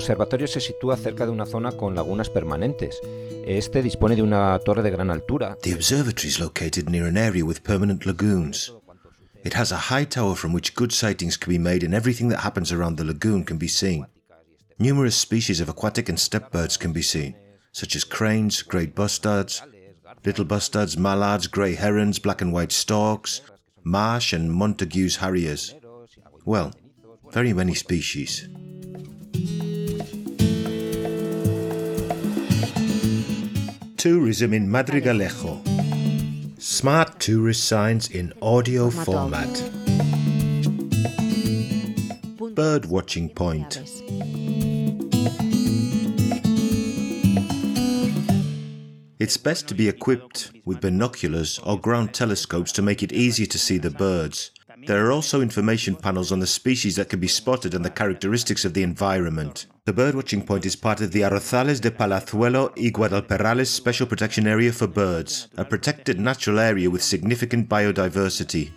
observatorio se sitúa cerca de una zona con lagunas permanentes. Este dispone de una torre de gran altura. The observatory is located near an area with permanent lagoons. It has a high tower from which good sightings can be made and everything that happens around the lagoon can be seen. Numerous species of aquatic and steppe birds can be seen, such as cranes, great bustards, little bustards, mallards, grey herons, black and white storks, marsh and Montagu's harriers. Well, very many species. Tourism in Madrigalejo. Smart tourist signs in audio format. Bird watching point. It's best to be equipped with binoculars or ground telescopes to make it easier to see the birds. There are also information panels on the species that can be spotted and the characteristics of the environment. The birdwatching point is part of the Arrozales de Palazuelo y Guadalperales Special Protection Area for Birds, a protected natural area with significant biodiversity.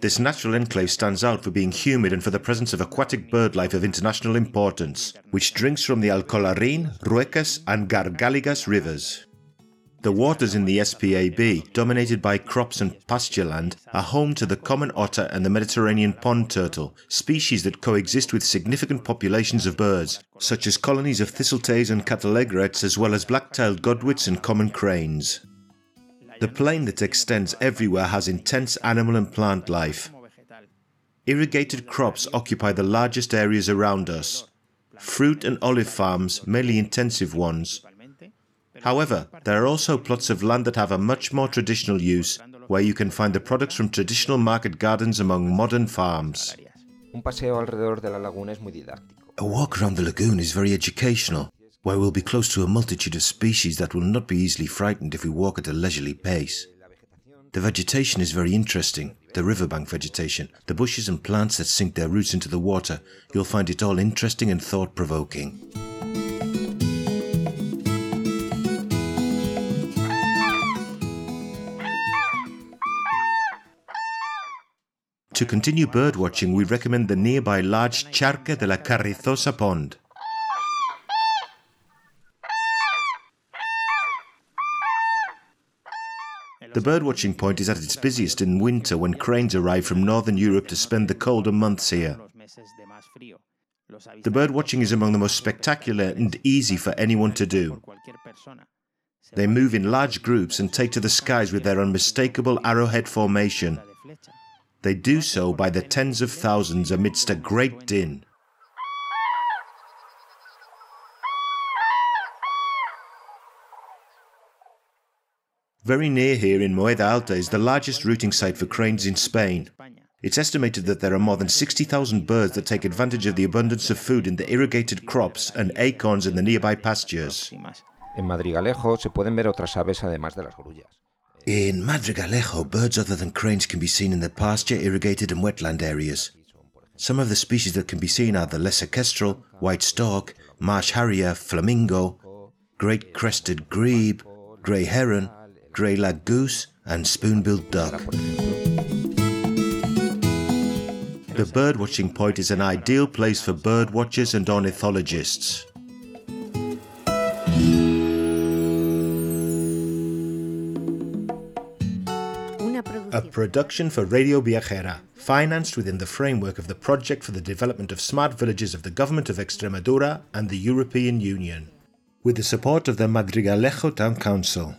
This natural enclave stands out for being humid and for the presence of aquatic birdlife of international importance, which drinks from the Alcollarín, Ruecas, and Gargaligas rivers. The waters in the SPAB, dominated by crops and pastureland, are home to the common otter and the Mediterranean pond turtle, species that coexist with significant populations of birds, such as colonies of thistletails and cattle egrets, as well as black-tailed godwits and common cranes. The plain that extends everywhere has intense animal and plant life. Irrigated crops occupy the largest areas around us. Fruit and olive farms, mainly intensive ones, However, there are also plots of land that have a much more traditional use, where you can find the products from traditional market gardens among modern farms. Un paseo alrededor de la laguna es muy didáctico. A walk around the lagoon is very educational, where we'll be close to a multitude of species that will not be easily frightened if we walk at a leisurely pace. The vegetation is very interesting, the riverbank vegetation, the bushes and plants that sink their roots into the water. You'll find it all interesting and thought provoking. To continue birdwatching, we recommend the nearby large Charca de la Carrizosa pond. The birdwatching point is at its busiest in winter when cranes arrive from northern Europe to spend the colder months here. The birdwatching is among the most spectacular and easy for anyone to do. They move in large groups and take to the skies with their unmistakable arrowhead formation. They do so by the tens of thousands amidst a great din. Very near here in Moheda Alta is the largest rooting site for cranes in Spain. It's estimated that there are more than 60,000 birds that take advantage of the abundance of food in the irrigated crops and acorns in the nearby pastures. En Madrigalejo se pueden ver otras aves además de las grullas. In Madrigalejo, birds other than cranes can be seen in the pasture, irrigated, and wetland areas. Some of the species that can be seen are the lesser kestrel, white stork, marsh harrier, flamingo, great crested grebe, grey heron, grey lag goose, and spoon-billed duck. The birdwatching point is an ideal place for birdwatchers and ornithologists. A production for Radio Viajera, financed within the framework of the Project for the Development of Smart Villages of the Government of Extremadura and the European Union, with the support of the Madrigalejo Town Council.